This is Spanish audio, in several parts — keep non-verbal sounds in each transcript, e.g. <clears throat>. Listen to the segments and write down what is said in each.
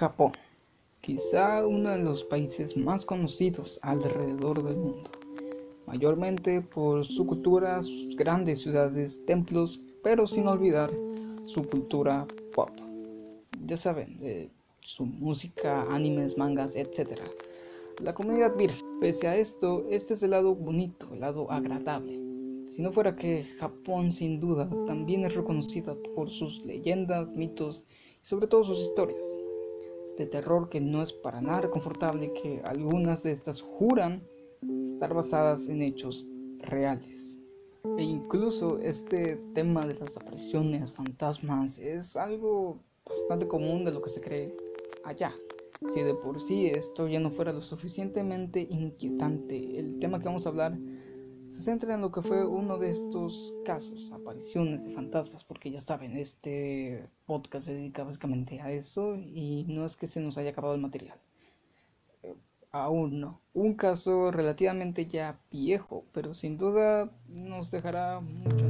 Japón, quizá uno de los países más conocidos alrededor del mundo, mayormente por su cultura, sus grandes ciudades, templos, pero sin olvidar su cultura pop. Ya saben, eh, su música, animes, mangas, etc. La comunidad virgen. Pese a esto, este es el lado bonito, el lado agradable. Si no fuera que Japón sin duda también es reconocida por sus leyendas, mitos y sobre todo sus historias de terror que no es para nada confortable que algunas de estas juran estar basadas en hechos reales. E incluso este tema de las apariciones, fantasmas, es algo bastante común de lo que se cree allá. Si de por sí esto ya no fuera lo suficientemente inquietante, el tema que vamos a hablar se centra en lo que fue uno de estos casos, apariciones de fantasmas, porque ya saben, este podcast se dedica básicamente a eso y no es que se nos haya acabado el material. Eh, aún no. Un caso relativamente ya viejo, pero sin duda nos dejará mucho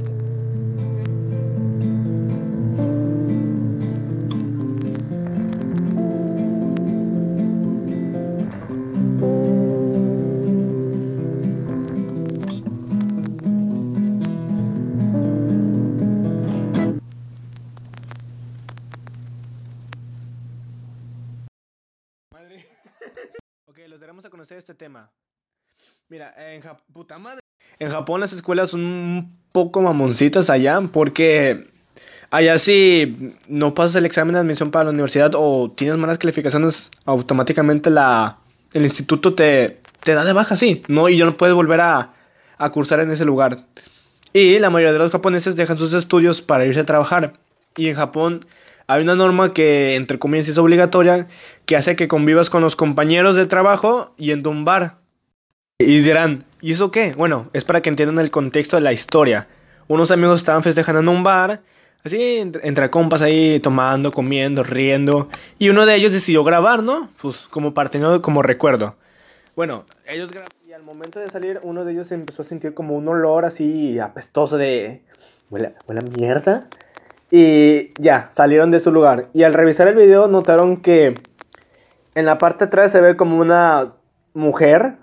<laughs> este tema. Mira, en, madre. en Japón las escuelas son un poco mamoncitas allá porque allá si no pasas el examen de admisión para la universidad o tienes malas calificaciones, automáticamente la, el instituto te, te da de baja, sí, ¿no? Y ya no puedes volver a, a cursar en ese lugar. Y la mayoría de los japoneses dejan sus estudios para irse a trabajar. Y en Japón hay una norma que, entre comillas, es obligatoria, que hace que convivas con los compañeros de trabajo y en un bar. Y dirán, ¿y eso qué? Bueno, es para que entiendan el contexto de la historia. Unos amigos estaban festejando en un bar, así entre, compas ahí tomando, comiendo, riendo, y uno de ellos decidió grabar, ¿no? Pues como parte, como recuerdo. Bueno, ellos grabaron y al momento de salir uno de ellos empezó a sentir como un olor así apestoso de... ¿Huele, huele a mierda? Y ya, salieron de su lugar. Y al revisar el video notaron que en la parte atrás se ve como una mujer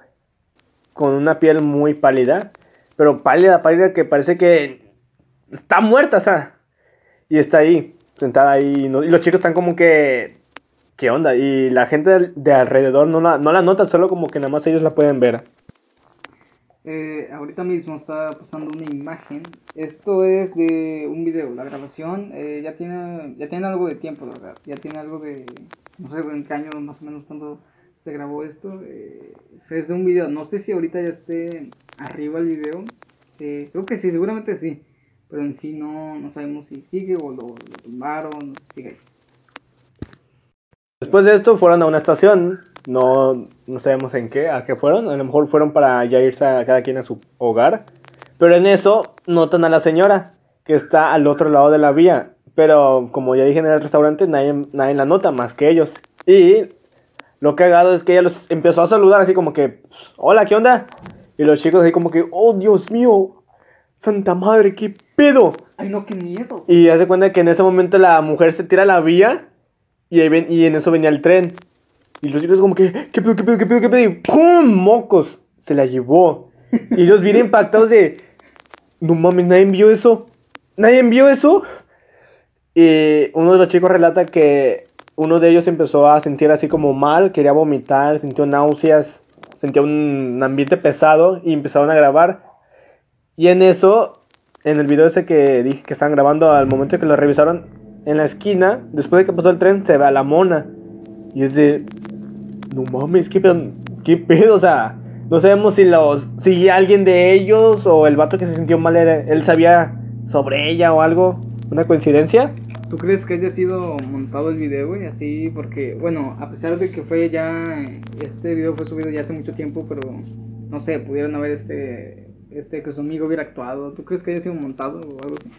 con una piel muy pálida. Pero pálida, pálida que parece que está muerta, o sea. Y está ahí, sentada ahí. Y los chicos están como que... ¿Qué onda? Y la gente de, alrededor no la, no la nota, solo como que nada más ellos la pueden ver. Eh, ahorita mismo está pasando una imagen. Esto es de un video. La grabación eh, ya tiene ya tiene algo de tiempo, la verdad. Ya tiene algo de no sé en qué año más o menos cuando se grabó esto. Eh, es de un video. No sé si ahorita ya esté arriba el video. Eh, creo que sí, seguramente sí. Pero en sí no, no sabemos si sigue o lo, tumbaron, sigue Después de esto fueron a una estación no, no sabemos en qué, a qué fueron. A lo mejor fueron para ya irse a cada quien a su hogar. Pero en eso notan a la señora que está al otro lado de la vía. Pero como ya dije en el restaurante, nadie, nadie la nota más que ellos. Y lo que cagado es que ella los empezó a saludar así como que, hola, ¿qué onda? Y los chicos así como que, oh Dios mío, Santa Madre, qué pedo. Ay, no, qué miedo. Y hace cuenta que en ese momento la mujer se tira a la vía y, ahí ven, y en eso venía el tren. Y los chicos como que, ¿qué pedo, qué pedo, qué pedo, qué pedo? Y ¡pum! Mocos. Se la llevó. Y ellos vienen impactados de, no mames, nadie envió eso. Nadie envió eso. Y uno de los chicos relata que uno de ellos empezó a sentir así como mal, quería vomitar, sintió náuseas, sentía un ambiente pesado y empezaron a grabar. Y en eso, en el video ese que dije que estaban grabando al momento que lo revisaron, en la esquina, después de que pasó el tren, se ve a la mona. Y es de, no mames, ¿qué pedo? ¿Qué pedo? O sea, no sabemos si los si alguien de ellos o el vato que se sintió mal era, él sabía sobre ella o algo. ¿Una coincidencia? ¿Tú crees que haya sido montado el video, y Así, porque, bueno, a pesar de que fue ya, este video fue subido ya hace mucho tiempo, pero no sé, pudieron haber este, este, que su amigo hubiera actuado. ¿Tú crees que haya sido montado o algo así?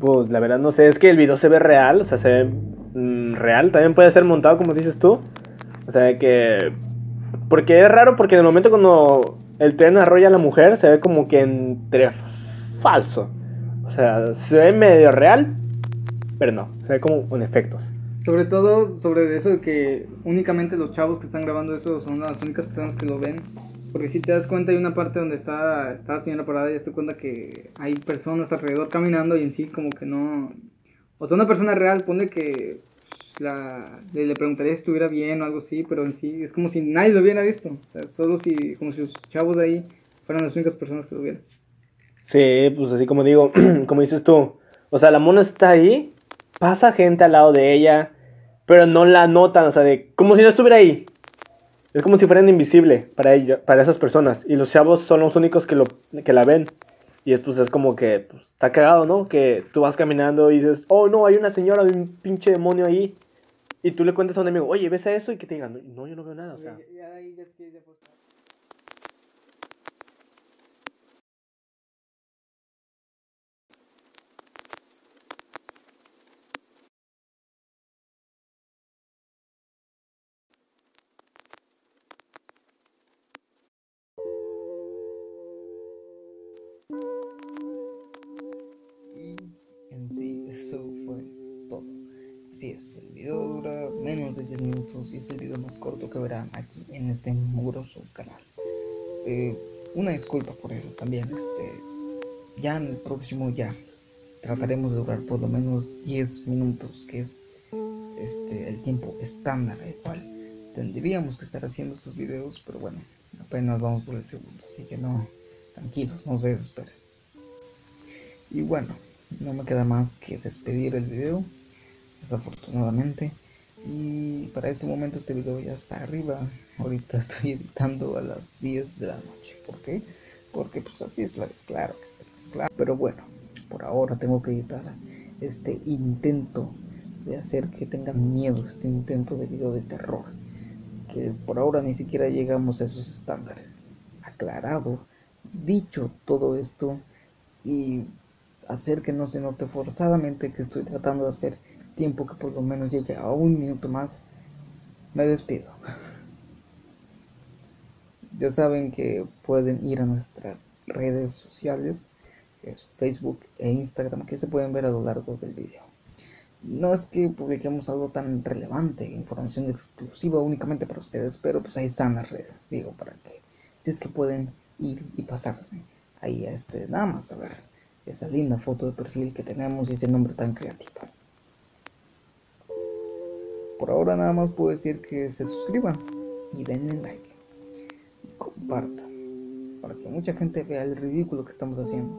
Pues la verdad no sé, es que el video se ve real, o sea, se ve real, también puede ser montado como dices tú. O sea que. Porque es raro porque en el momento cuando el tren arrolla a la mujer se ve como que entre falso. O sea, se ve medio real, pero no, se ve como con efectos. Sobre todo sobre eso de que únicamente los chavos que están grabando eso son las únicas personas que lo ven. Porque si te das cuenta hay una parte donde está, está la señora parada y te das cuenta que hay personas alrededor caminando y en sí como que no... O sea, una persona real pone que la, le, le preguntaría si estuviera bien o algo así, pero en sí es como si nadie lo hubiera visto. O sea, solo si, como si los chavos de ahí fueran las únicas personas que lo vieran. Sí, pues así como digo, <clears throat> como dices tú, o sea, la mona está ahí, pasa gente al lado de ella, pero no la notan, o sea, de, como si no estuviera ahí. Es como si fueran invisible para ella, para esas personas. Y los chavos son los únicos que, lo, que la ven. Y es, pues, es como que pues, está cagado, ¿no? Que tú vas caminando y dices, oh no, hay una señora de un pinche demonio ahí. Y tú le cuentas a un amigo, oye, ¿ves a eso? Y que te digan, no, yo no veo nada, o sea. El video dura menos de 10 minutos y es el video más corto que verán aquí en este mugroso canal. Eh, una disculpa por eso también, este, ya en el próximo ya trataremos de durar por lo menos 10 minutos, que es este, el tiempo estándar el cual tendríamos que estar haciendo estos videos, pero bueno, apenas vamos por el segundo, así que no, tranquilos, no se desesperen. Y bueno, no me queda más que despedir el video desafortunadamente. Y para este momento este video ya está arriba. Ahorita <laughs> estoy editando a las 10 de la noche. ¿Por qué? Porque pues así es la claro que sí. Claro. Pero bueno, por ahora tengo que editar este intento de hacer que tengan miedo, este intento de video de terror. Que por ahora ni siquiera llegamos a esos estándares. Aclarado, dicho todo esto y hacer que no se note forzadamente que estoy tratando de hacer tiempo que por lo menos llegue a un minuto más, me despido. <laughs> Ya saben que pueden ir a nuestras redes sociales, que es Facebook e Instagram, que se pueden ver a lo largo del video. No es que publiquemos algo tan relevante, información exclusiva únicamente para ustedes, pero pues ahí están las redes, digo, para que si es que pueden ir y pasarse ahí a este, nada más a ver esa linda foto de perfil que tenemos y ese nombre tan creativo. Por ahora nada más puedo decir que se suscriban y denle like. Y compartan. Para que mucha gente vea el ridículo que estamos haciendo.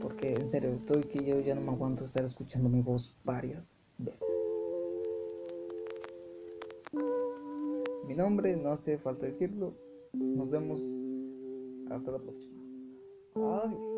Porque en serio, estoy que yo ya no me aguanto estar escuchando mi voz varias veces. Mi nombre, no hace falta decirlo. Nos vemos hasta la próxima. Adiós.